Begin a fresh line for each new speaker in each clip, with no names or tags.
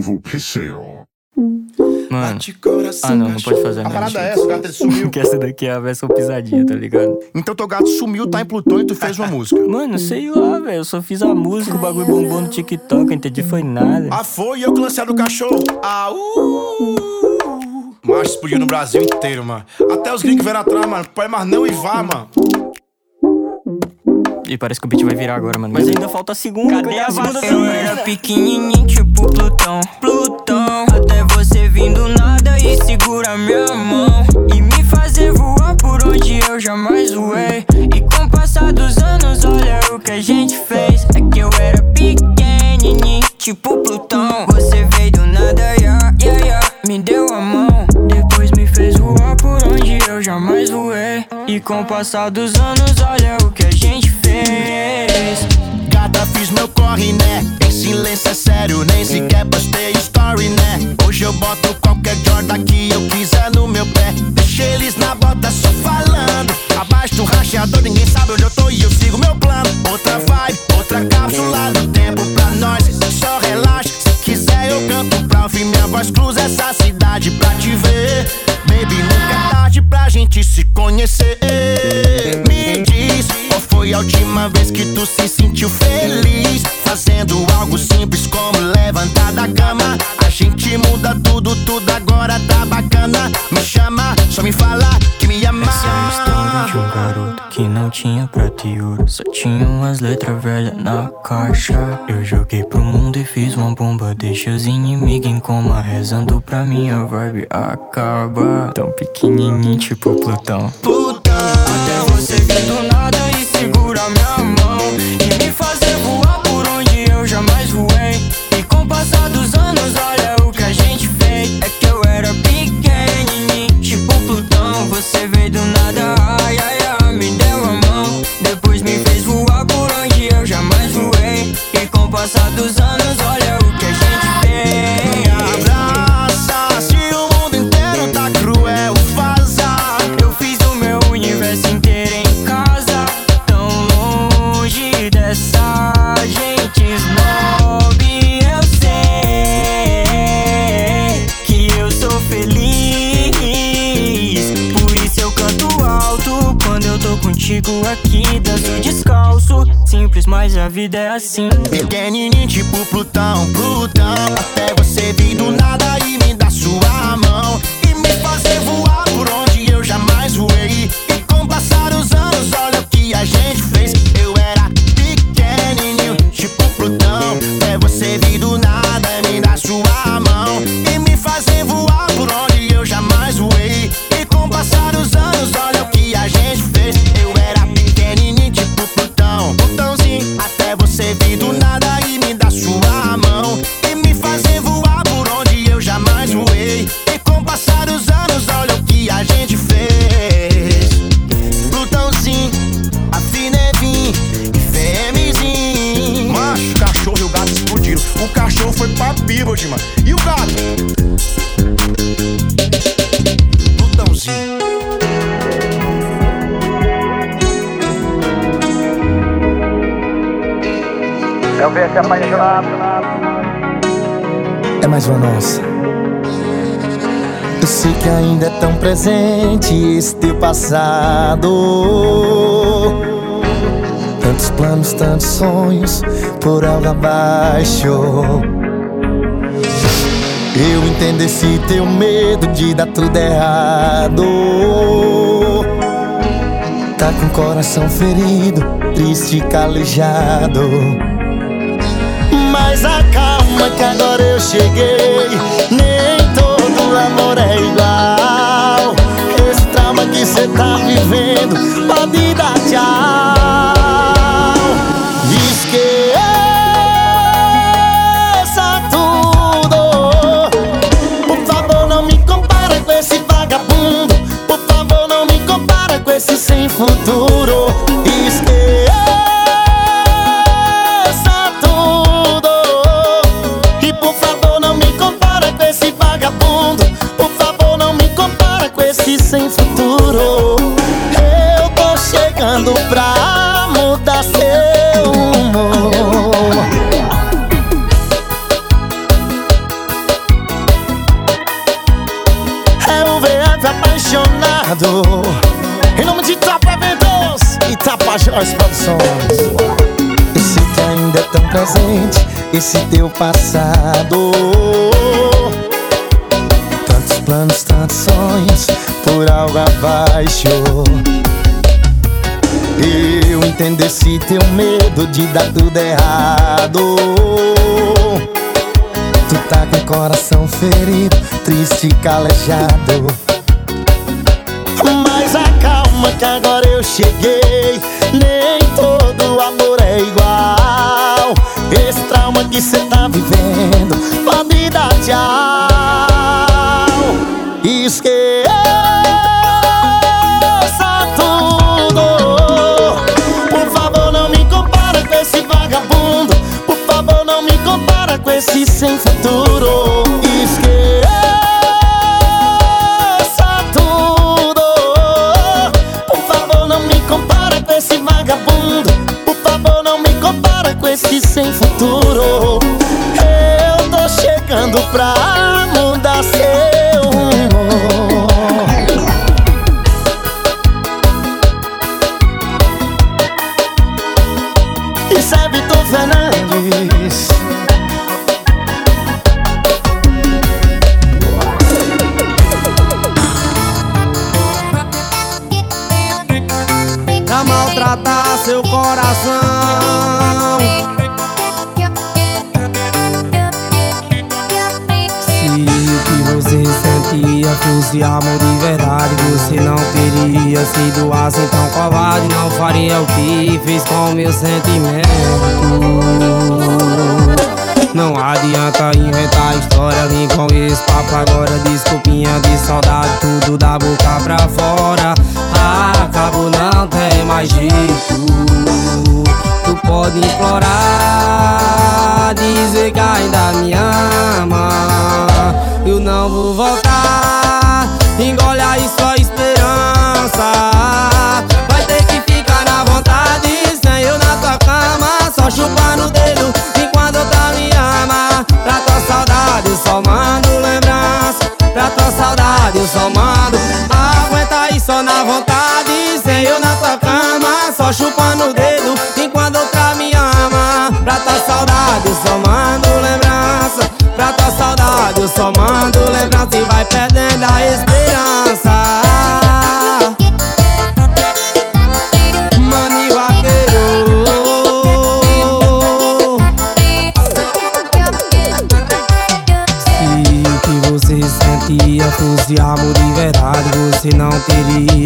PCO.
Mano. Ah, não, não pode fazer
A
nada.
parada é essa, o gato ele sumiu.
Porque essa daqui é a versão pisadinha, tá ligado?
Então teu gato sumiu, tá em Plutão e tu fez uma música.
Mano, sei lá, velho. Eu só fiz a música, o bagulho bombou no TikTok, eu entendi foi nada.
Ah, foi eu que lancei a do cachorro. Ah, uh. Macho explodiu no Brasil inteiro, mano. Até os gringos vieram atrás, mano. Põe mais não e vá, mano.
E parece que o beat vai virar agora, mano. Mas ainda falta a segunda.
Cadê
a
a
segunda?
Eu era
né?
pequenininho, tipo Plutão, Plutão. Até você vindo nada e segura minha mão. E me fazer voar por onde eu jamais voei. E com o passar dos anos, olha o que a gente fez. É que eu era pequenininho, tipo Plutão. Você veio do nada, yeah, yeah, yeah. Me deu a mão. Depois me fez voar por onde eu jamais voei. E com o passar dos anos, olha o que a gente fez.
Gata, fiz meu corre, né? Em silêncio é sério, nem sequer postei story, né? Hoje eu boto qualquer Jordan que eu quiser no meu pé. Deixa eles na bota só falando. Abaixo do rachador, ninguém sabe onde eu tô e eu sigo meu plano. Outra vibe, outra cápsula do tempo pra nós. Só relaxa, se quiser eu canto pra ouvir minha voz. Cruza essa cidade pra te ver. Baby, nunca é tarde pra gente se conhecer. Foi a última vez que tu se sentiu feliz? Fazendo algo simples como levantar da cama. A gente muda tudo, tudo agora tá bacana. Me chama, só me fala que me ama.
Essa é uma história de um garoto que não tinha prata e ouro Só tinha umas letras velhas na caixa Eu joguei pro mundo e fiz uma bomba Deixa os inimigos em coma Rezando pra minha vibe acabar Tão pequenininho tipo Plutão
Plutão.
Até você vir do nada Eu
entendo esse teu medo de dar tudo errado. Tá com o coração ferido, triste calejado. Mas acalma que agora eu cheguei Nem todo amor é igual Esse trauma que cê tá vivendo Pode dar tchau esse sem Tapajós Produções. Esse que ainda é tão presente, esse teu passado. Tantos planos, tantos sonhos, por algo abaixo. Eu entendo esse teu medo de dar tudo errado. Tu tá com o coração ferido, triste e calejado. Mas acalma que agora eu cheguei. Nem todo amor é igual. Esse trauma que cê tá vivendo pode dar tchau. Esqueça tudo. Por favor, não me compara com esse vagabundo. Por favor, não me compara com esse sem futuro.
Que fez com meu sentimento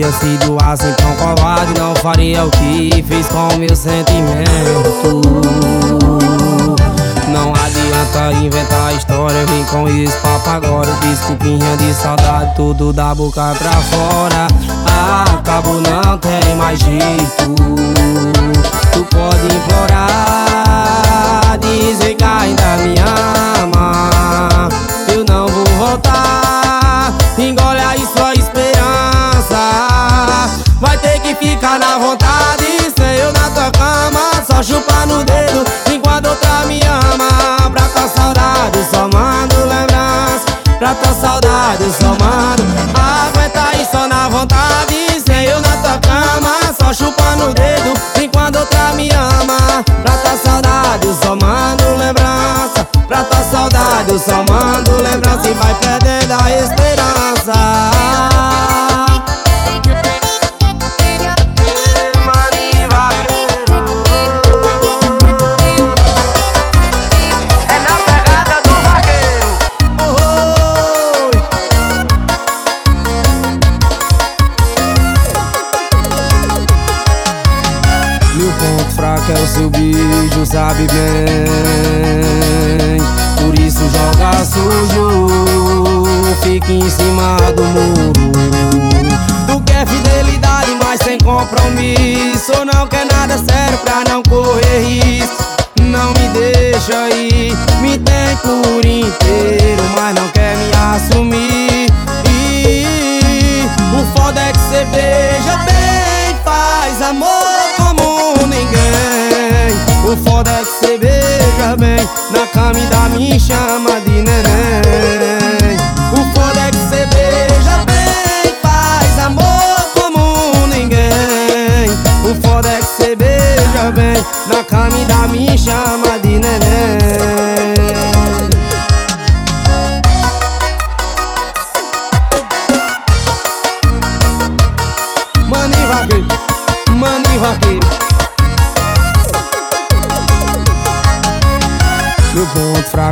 teria sido assim tão covarde Não faria o que fez com meu sentimento Não adianta inventar história Vem com esse papo agora. Desculpinha de saudade Tudo da boca pra fora. Acabou, não tem mais jeito Só chupar no dedo Enquanto outra me ama Pra tua saudade só mando lembrança. Pra tua saudade só mando. Aguenta aí só na vontade Sem eu na tua cama. Só chupando o dedo Enquanto outra me ama Pra tua saudade só mando lembrança. Pra tua saudade só mando lembrança. E vai perdendo a esperança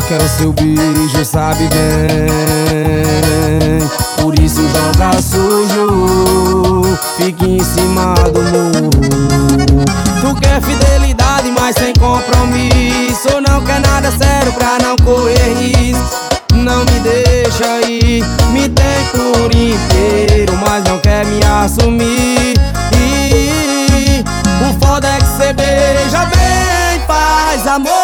quer seu beijo, sabe bem. Por isso joga sujo Fique em cima do muro. Tu quer fidelidade, mas sem compromisso. Não quer nada sério pra não correr risco. Não me deixa ir Me tem por inteiro, mas não quer me assumir. O foda é que cê beija bem Faz amor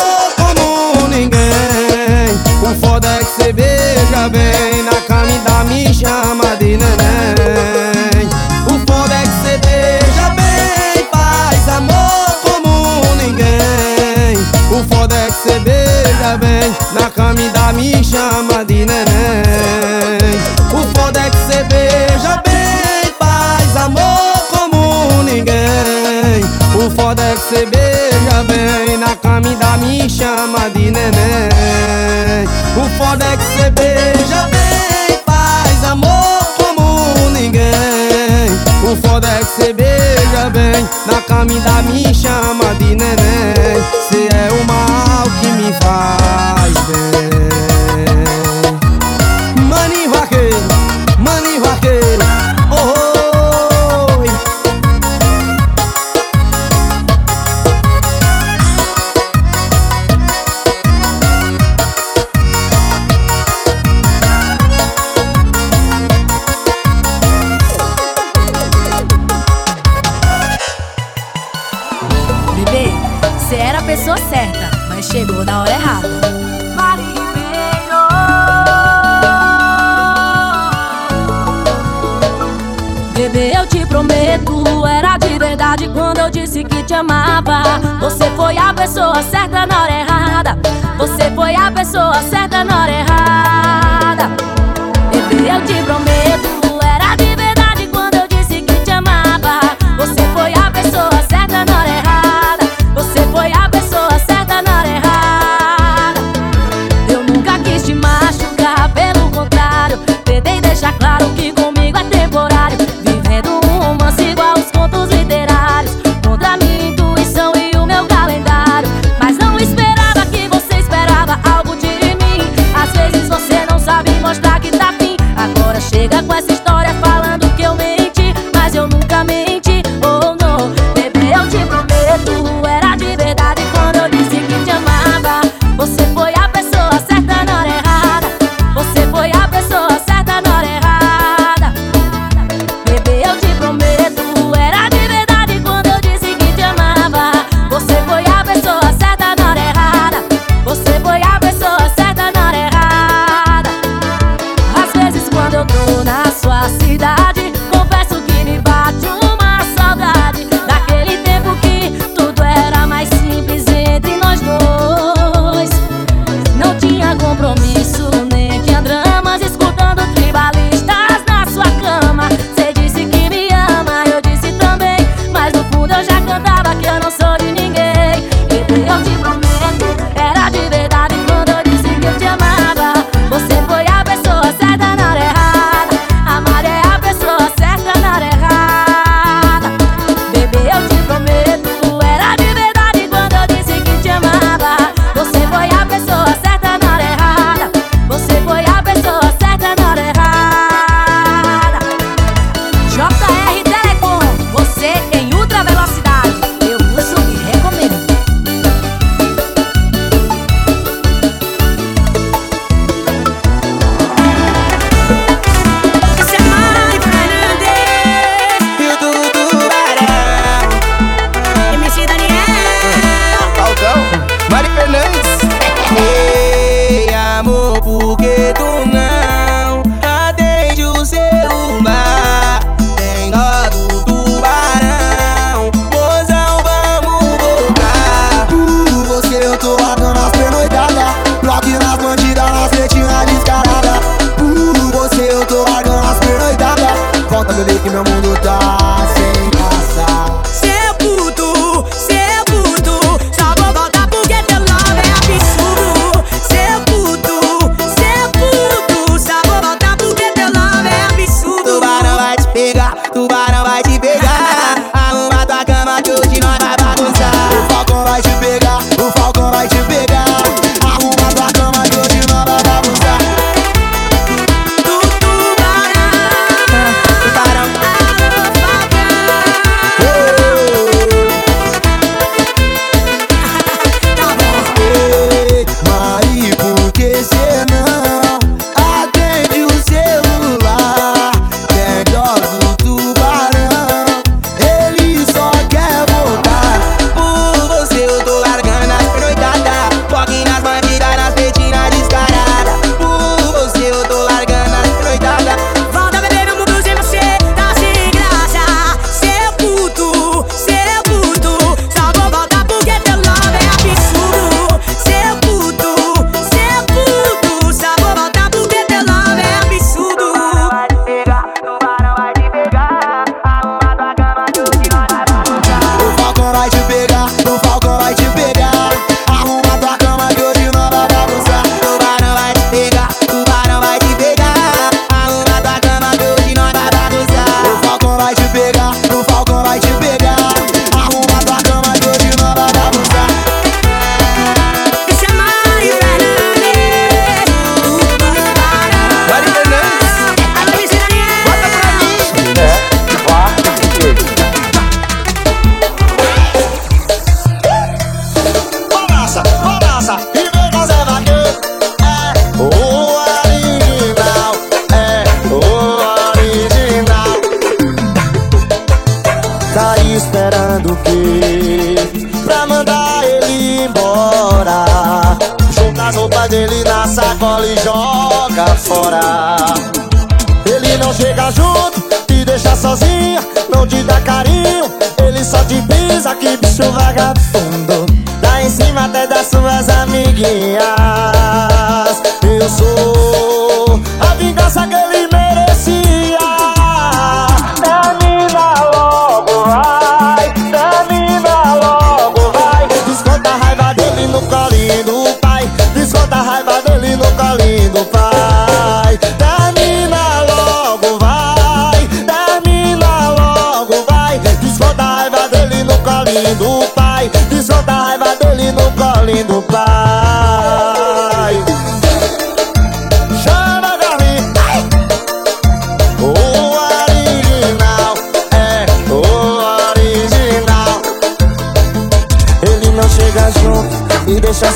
O foda é que cê beija bem Na cama e dá me chama de neném. O foda é que cê beija bem Faz amor como ninguém. O foda é que cê beija bem Na cama e dá me chama de neném beija bem Na cama e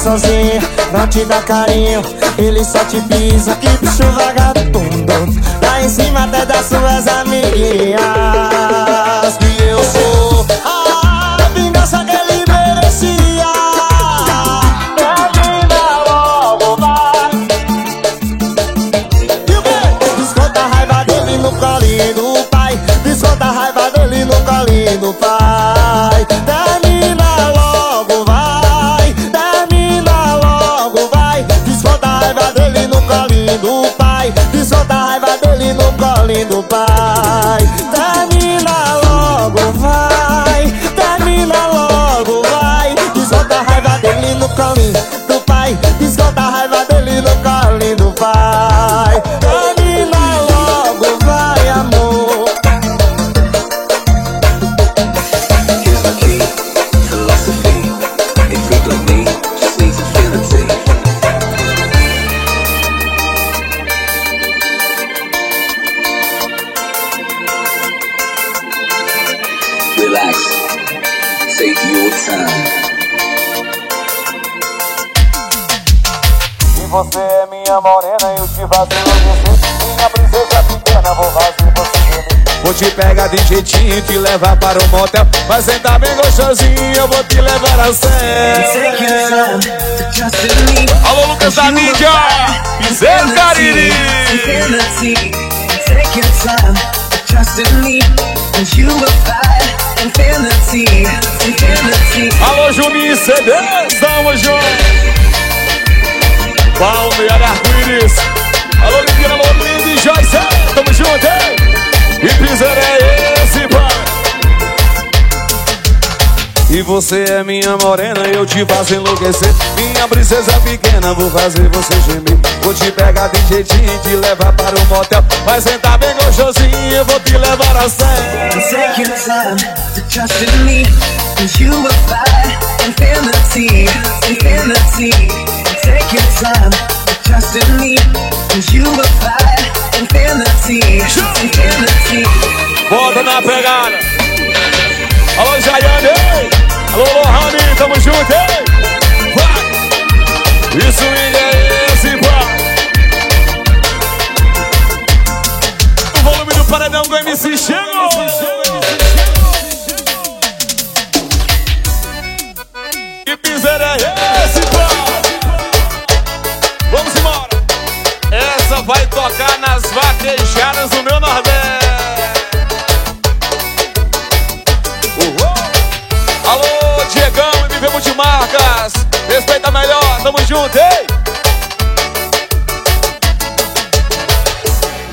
sozinho, não te dá carinho. Ele só te pisa, que bicho vagabundo. Lá em cima até das suas amiguinhas. Do pai. Termina te
levar para o motel Vai sentar bem gostosinho, eu vou te levar a sério Alô, Lucas da mídia! Piseiro Cariri! Alô, Juninho CD, estamos juntos! Palmeira Arco-Íris! Alô, Lidiana Lolinda e Joyce, tamo junto, hein? E piseiro é E você é minha morena, eu te faço enlouquecer. Minha princesa pequena, vou fazer você gemer. Vou te pegar de jeitinho e te levar para o motel. Vai sentar bem gostosinho, eu vou te levar a sério.
Take your time to trust in me, and you will find infinity, infinity. Take your time to trust in me, and you will find infinity, infinity.
Volta na pegada Alô, Jaiane, ei! Alô, Lohane, tamo junto, ei! Vai! Isso é esse, pai! O volume do paredão do MC chegou! Que piseiro é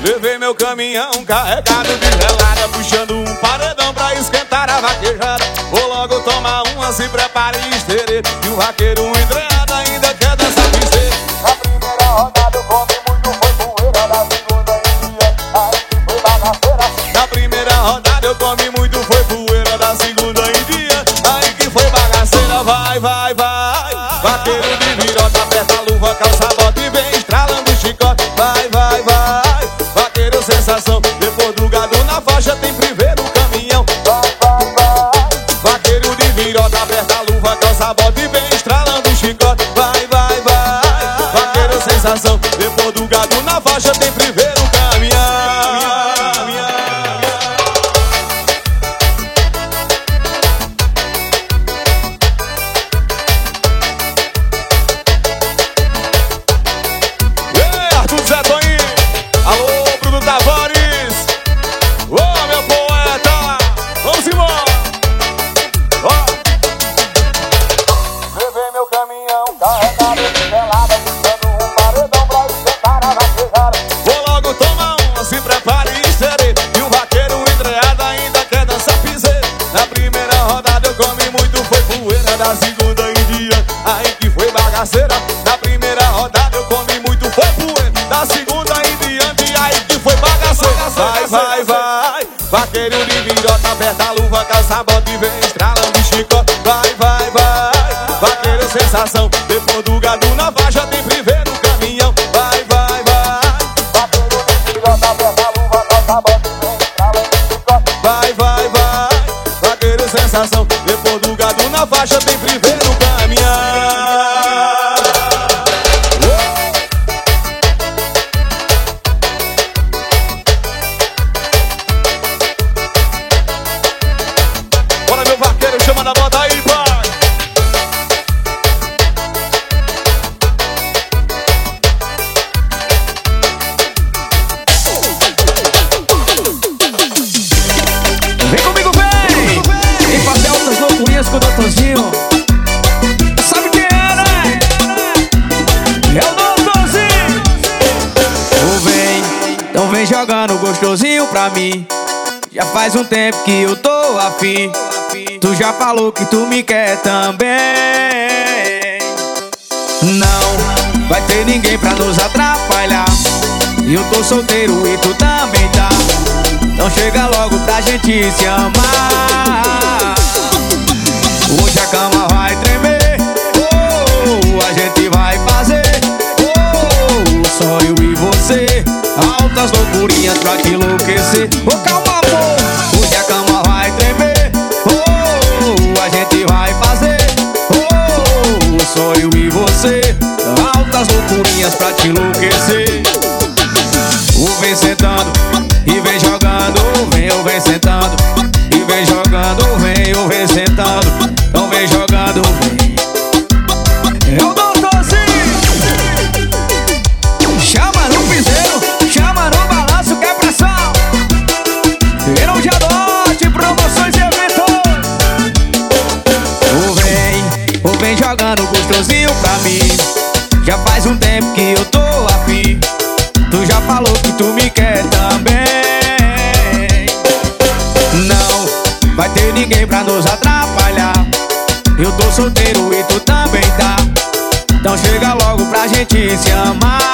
Levei meu caminhão carregado de gelada, puxando um paredão pra esquentar a vaquejada. Vou logo tomar uma, se prepare esterê. E o vaqueiro hidreado ainda quer sensação. Depois do gado na faixa tem
privê
pra mim. Já faz um tempo que eu tô afim. Tu já falou que tu me quer também. Não vai ter ninguém pra nos atrapalhar. E eu tô solteiro e tu também tá. Então chega logo pra gente se amar. Hoje a cama vai tremer. Oh, a gente vai fazer. Oh, só eu e você. Altas loucurinhas pra te enlouquecer. Ô oh, calma amor, hoje a cama vai tremer. Oh, a gente vai fazer. Oh, só eu e você. Altas loucurinhas pra te enlouquecer. O vencedor ninguém pra nos atrapalhar. Eu tô solteiro e tu também tá. Então chega logo pra gente se amar.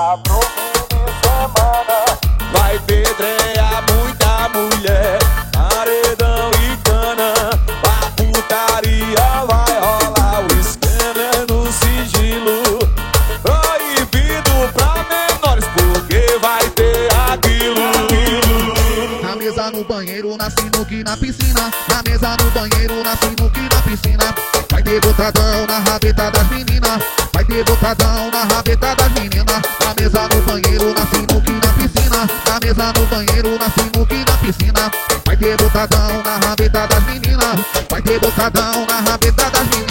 Pro
fim de semana. Vai
pedrear muita mulher, paredão e cana. A putaria vai rolar, o esquema é no sigilo. Proibido pra menores, porque vai ter aquilo.
Na mesa, no banheiro, na sinuca na piscina. Na mesa, no banheiro, na sinuca na piscina. Vai ter botadão na rabeta das meninas. Vai ter botadão na banheiro, na sinuca na piscina. Na mesa, no banheiro, na sinuca e na piscina. Vai ter botadão na rabeta das meninas. Vai ter botadão na rabeta das meninas.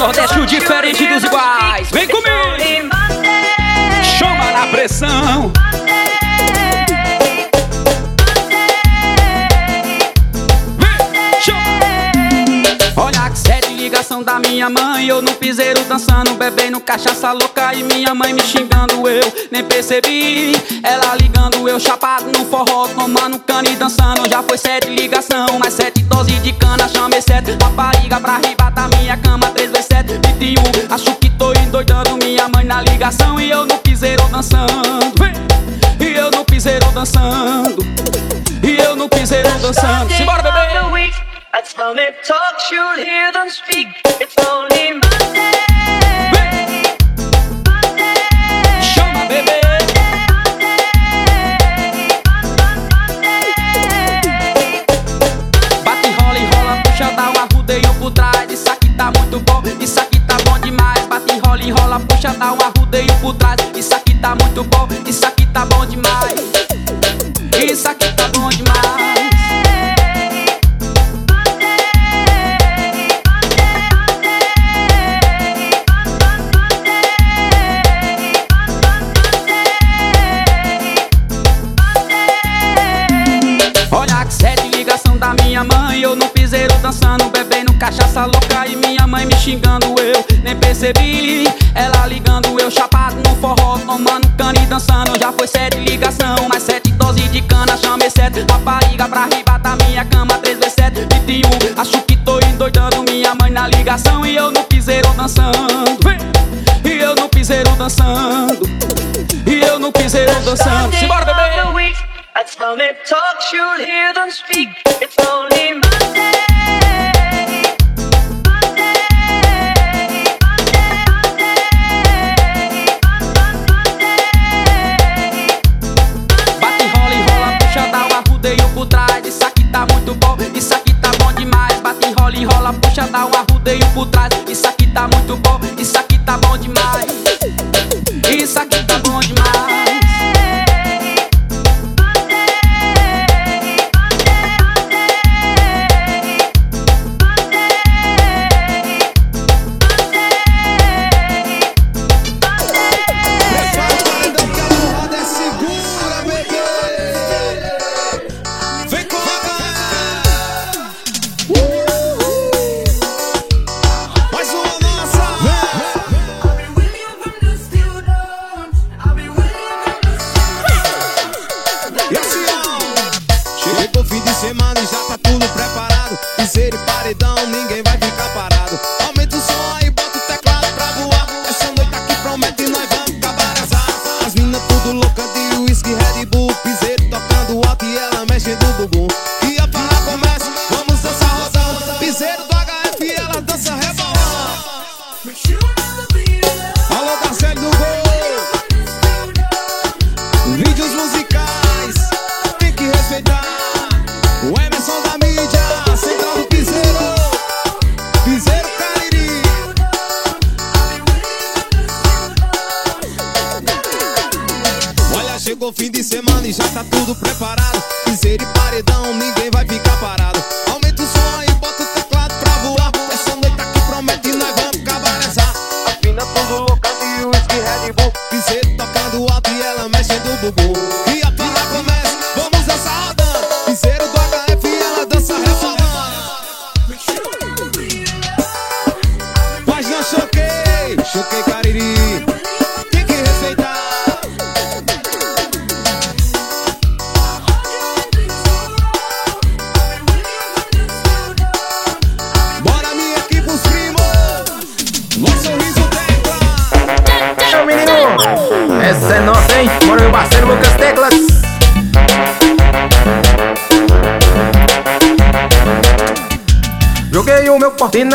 Nordeste, o diferente dos iguais. Vem comigo! Chama na pressão! Ligação da minha mãe. Eu no piseiro dançando, bebendo cachaça louca E minha mãe me xingando, eu nem percebi. Ela ligando, eu chapado no forró Tomando cana e dançando. Já foi sete ligação, mais sete doses de cana. Chamei sete rapariga pra arrebatar minha cama 3 vezes 7, 21 Acho que tô endoidando minha mãe na ligação E eu no piseiro dançando! E eu no piseiro dançando E eu no piseiro dançando Simbora, bebê!
That's how talk, you'll hear them speak. It's only Monday.
Arrudeio por trás.
Louca de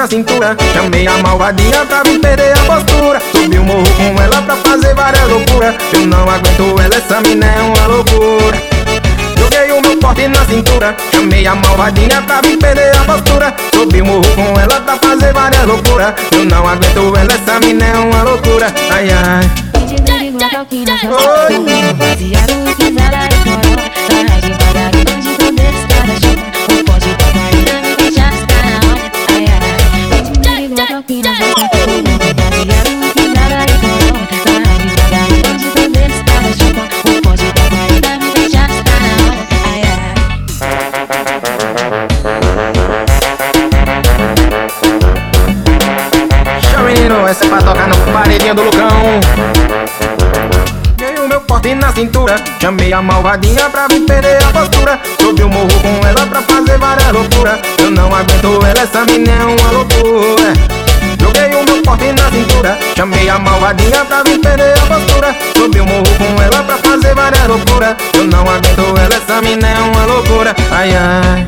cintura. Chamei a malvadinha pra me perder a postura. Subi o morro com ela pra fazer várias loucuras. Eu não aguento ela, essa mina é uma loucura. Joguei o meu porte na cintura. Chamei a malvadinha pra me perder a postura. Subi o morro com ela pra fazer várias loucuras. Eu não aguento ela, essa mina é uma loucura. Ai ai. Show pra tocar no paredinho do Lucão. Ganhei o meu porte na cintura Chamei a malvadinha pra me perder a postura. Subi o morro com ela pra fazer várias loucuras. Eu não aguento ela, essa mina é uma loucura. Joguei o meu porte na cintura Chamei a malvadinha pra me perder a postura. Subi o morro com ela pra fazer várias loucuras. Eu não aguento ela, essa mina é uma loucura. Ai ai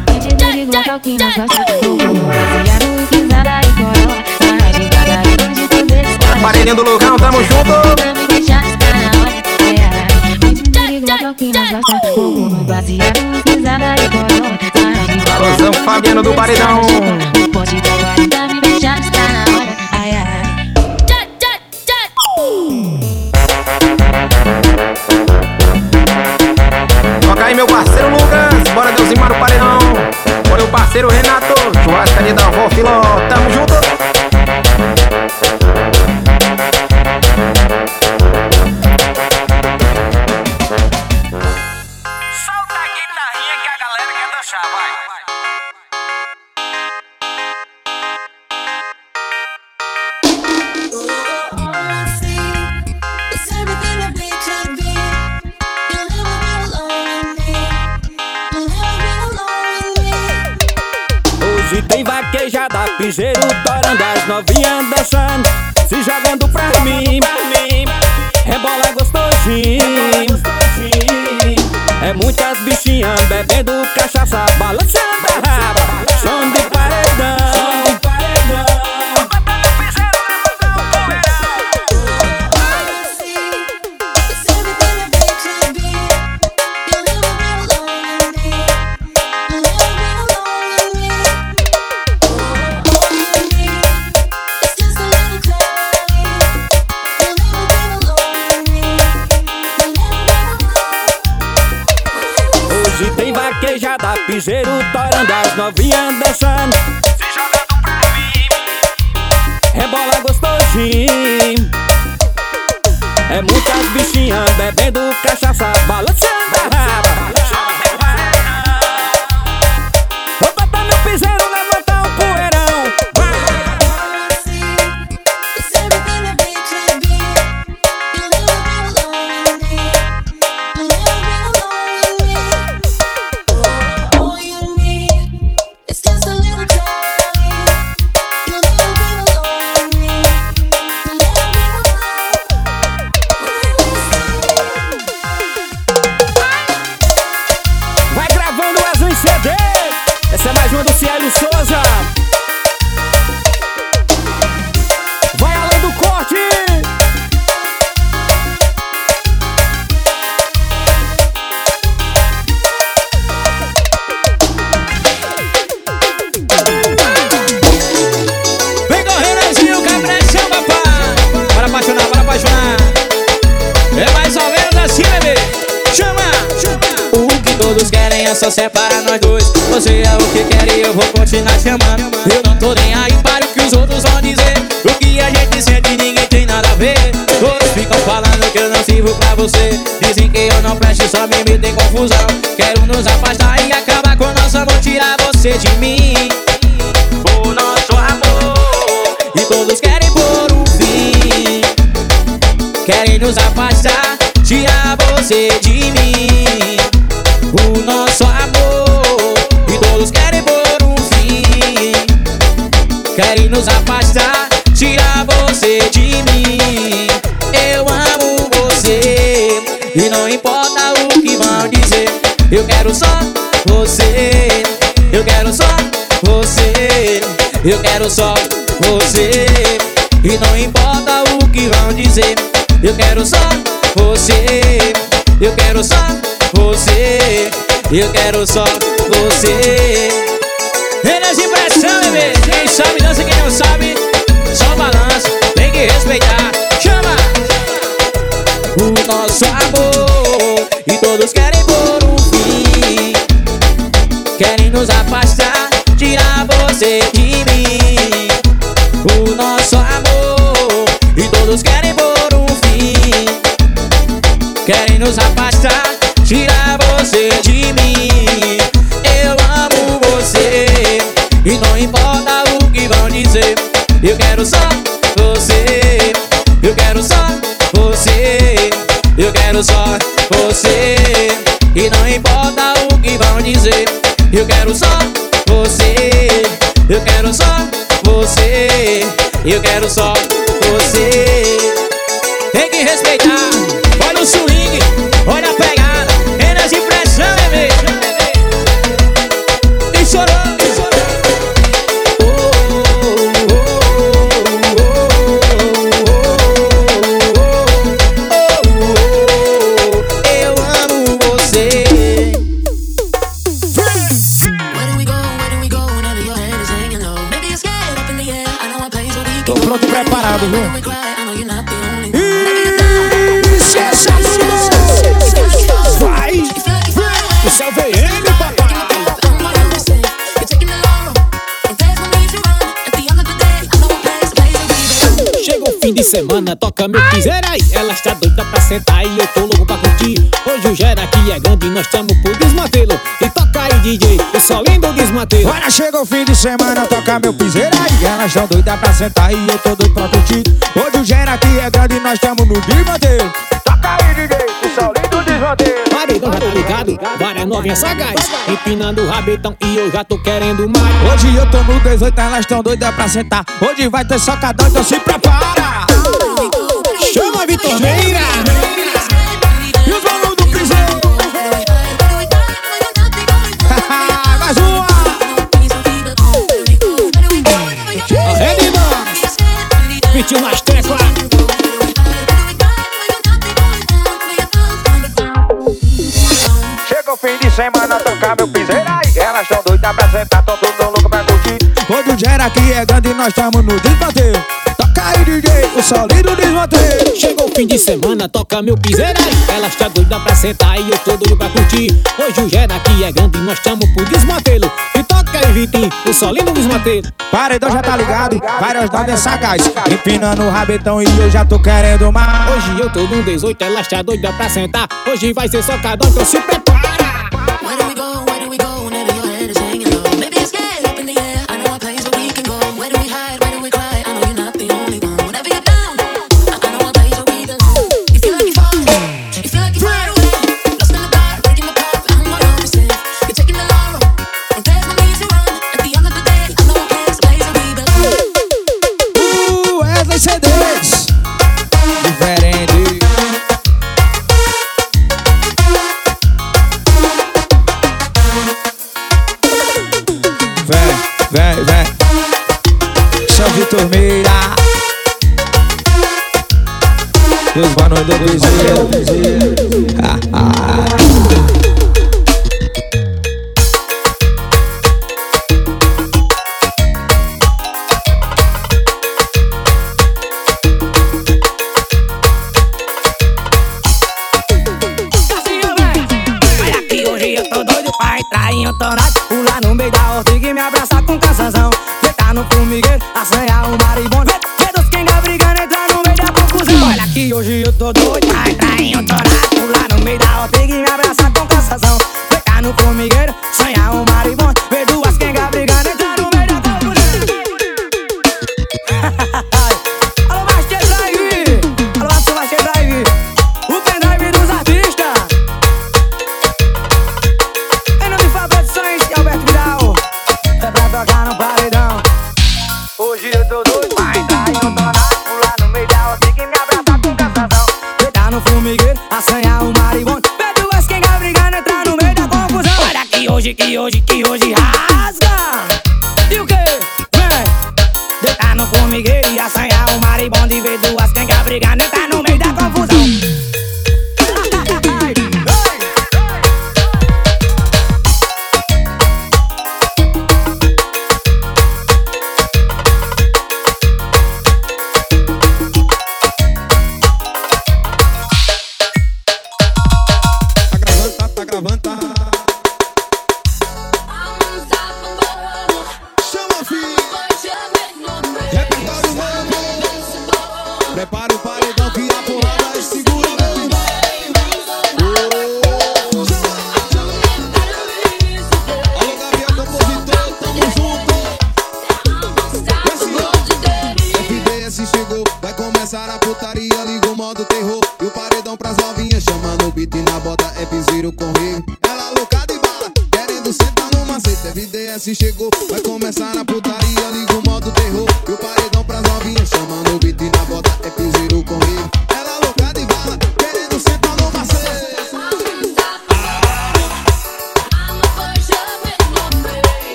Paredinho do Lucão, tamo junto. Alôzão Fabiano do Paredão. Toca aí meu parceiro Lucas Bora Deusimar o Paredão. Bora o parceiro Renato Churrascaria da avó Filó Tamo junto
vaquejada, piseiro torando as novinhas dançando. Se jogando pra mim Rebola gostosinho. É muitas bichinhas bebendo cachaça Balançando
importa o que vão dizer. Eu quero só você. Eu quero só você. Eu quero só você. E não importa o que vão dizer. Eu quero só você. Eu quero só você. Eu quero só você. Energia e pressão, bebê. Quem sabe dança, quem não sabe. Só balança, tem que respeitar. Chama! O nosso amor todos querem pôr um fim. Querem nos afastar Tirar você de mim. O nosso amor E todos querem pôr um fim. Querem nos afastar Tirar você de mim. Eu amo você E não importa o que vão dizer. Eu quero só você Eu quero só você. Eu quero só você E não importa o que vão dizer Eu quero só você Eu quero só você Eu quero só você
semana, toca meu piseira aí. Ela está doida pra sentar e eu tô louco pra curtir. Hoje o gera aqui é grande, nós estamos por desmantelo. E toca aí, DJ, o solinho do desmantelo.
Olha, chegou o fim de semana, toca meu piseira aí. Elas tão doidas pra sentar e eu tô doido pra curtir. Hoje o gera aqui é grande, nós estamos no desmantelo. Toca aí, DJ, o solinho do desmantelo.
Paredão já tá ligado, várias novinhas sagaz. Empinando o rabetão e eu já tô querendo mais.
Hoje eu tô no 18, elas tão doidas pra sentar. Hoje vai ter socadão, então se prepara.
Chama Vitor Meira!
E os malucos do piseiro. Mais uma.
Arredima! Pediu nas teclas.
Fim de semana, tocar meu piseira aí. Elas tão doidas pra sentar, tão tudo louco pra curtir. Hoje o gera aqui é grande, nós estamos no desmantelo. Toca aí, DJ, o solinho do desmantelo.
Chegou o fim de semana, toca meu piseira aí. Ela está doida pra sentar e eu tô doido pra curtir. Hoje o gera aqui é grande, nós estamos por desmantelo. E toca aí, Vitinho, o solinho do desmantelo.
Paredão já tá ligado, várias novinhas sagaz. Empinando o rabetão e eu já tô querendo mais.
Hoje eu tô no 18, ela está doida pra sentar. Hoje vai ser socadão, então se prepara.
Meira. E os manos do Piseiro. Ah, ah.
Tô doido pra entrar
que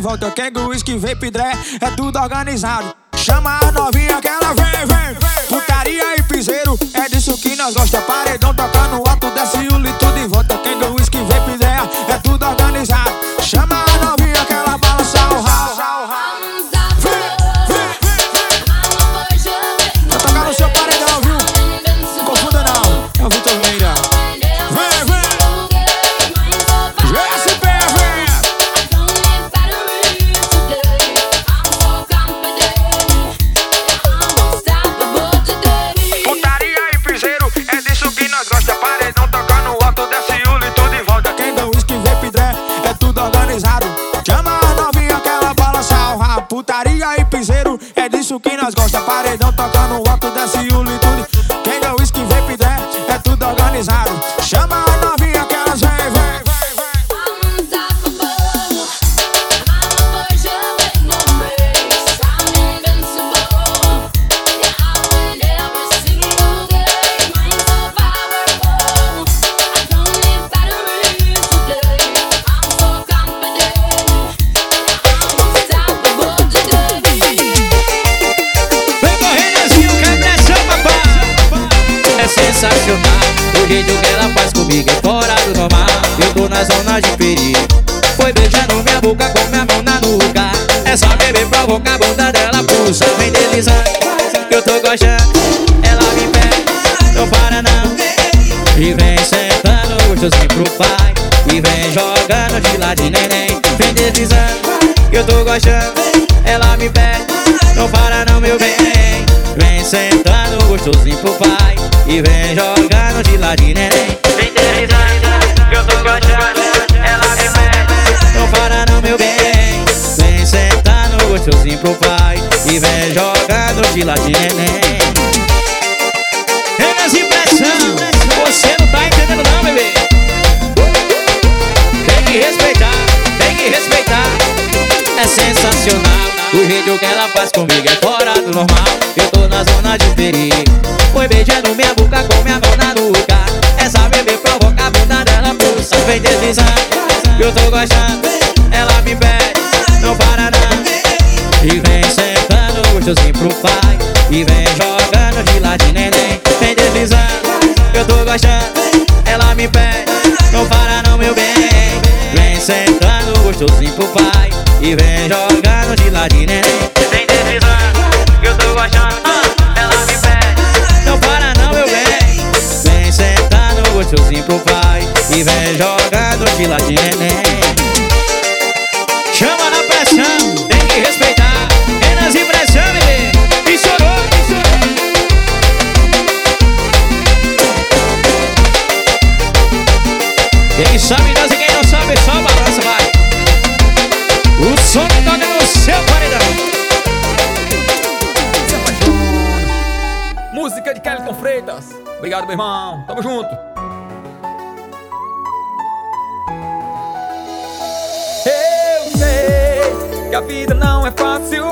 volta. Kengo, whisky, vape, dré, é tudo organizado.
meu
irmão. Tamo junto. Eu sei que a vida não é fácil,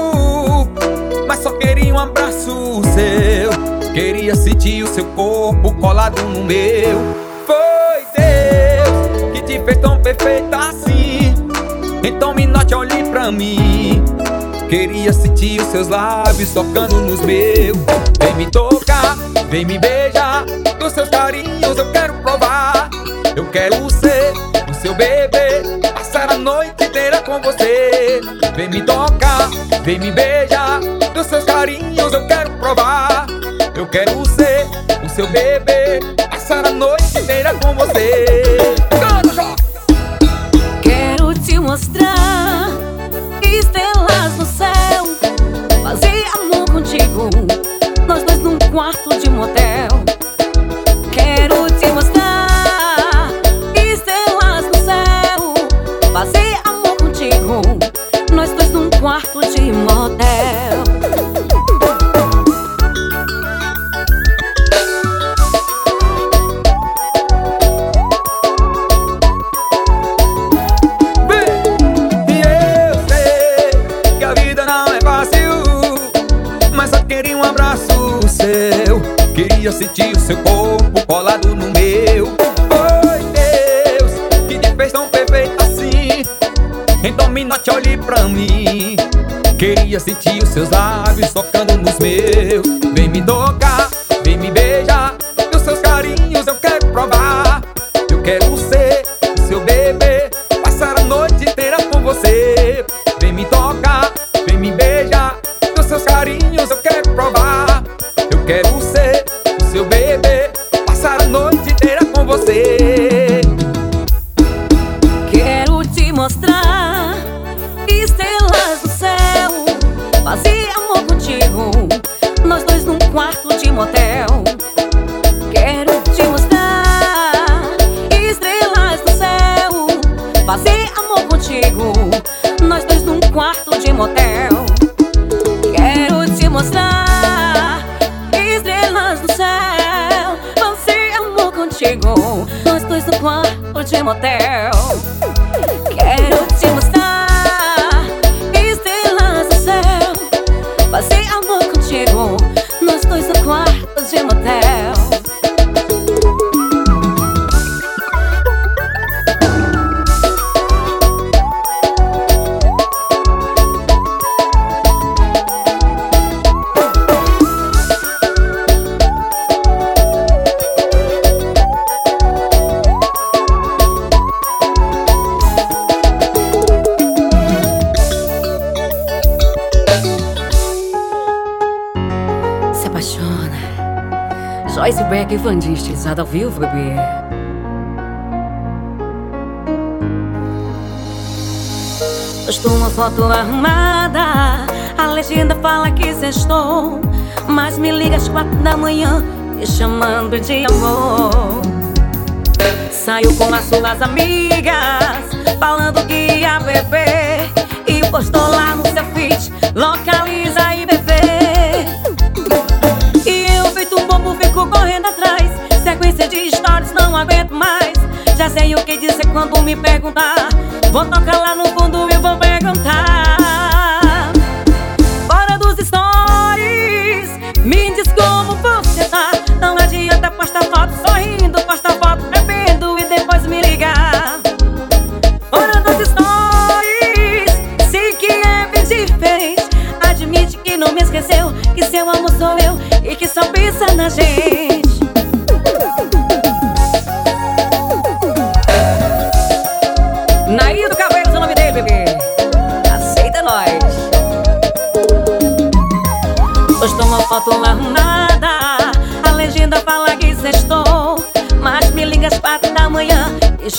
mas só queria um abraço seu. Queria sentir o seu corpo colado no meu. Foi Deus que te fez tão perfeita assim. Então me note, olhe pra mim. Queria sentir os seus lábios tocando nos meus. Vem me tocar, vem me beijar os seus carinhos eu quero provar. Eu quero ser o seu bebê, passar a noite inteira com você. Vem me tocar, vem me beijar, dos seus carinhos eu quero provar. Eu quero ser o seu bebê, passar a noite inteira com você. eu senti o seu corpo colado no meu. Foi Deus que te fez tão perfeito assim. Então me olhe pra mim. Queria sentir os seus lábios tocando nos meus. Vem me tocar.
nada ao vivo, bebê. Estou uma foto arrumada. A legenda fala que estou. Mas me liga às quatro da manhã e chamando de amor. Saio com as suas amigas, falando que ia beber. quem dizer quando me perguntar. Vou tocar lá no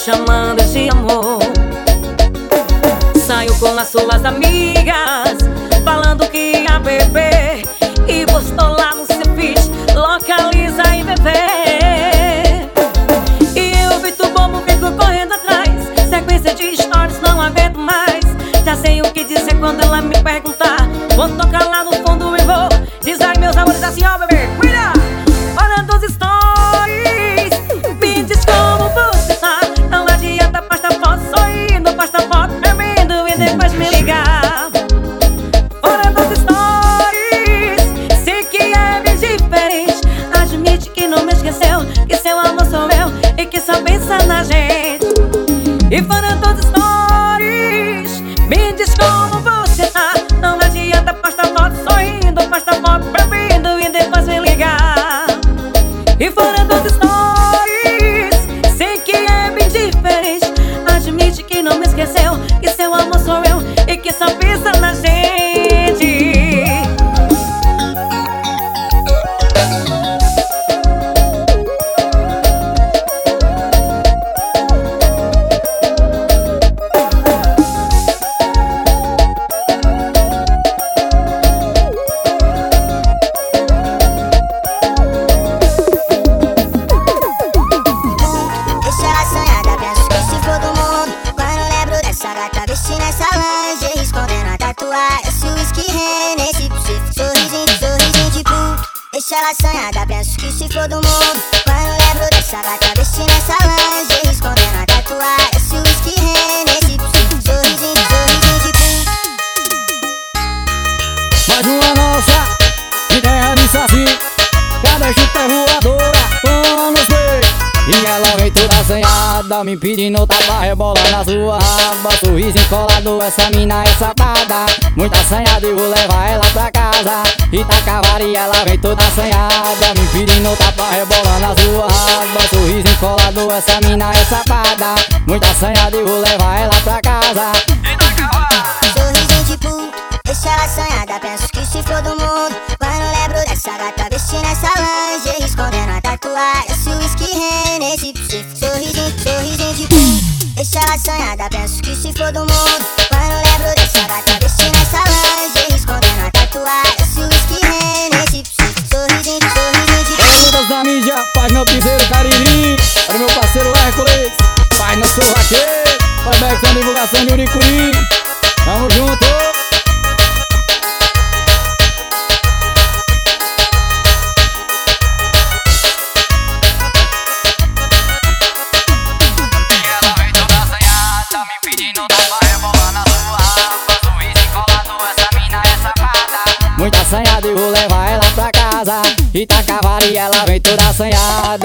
chamando de amor. Saio com as suas amigas, falando que a beber. pasa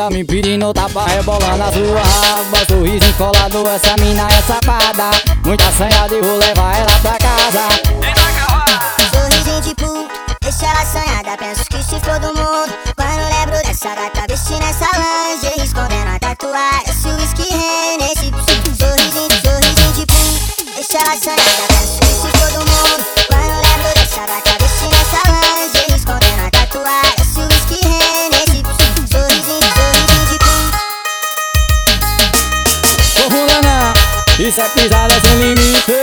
Tá me
pedindo tapa tá rebolando a sua raba Sorriso encolado, essa mina é safada. Muita assanhada e vou levar ela pra casa.
Sorrisinho de puto, deixa ela assanhada Penso que se for do mundo. Quando lembro dessa gata vestindo essa lingerie Escondendo a tatuagem.
Isso é pisada sem limite.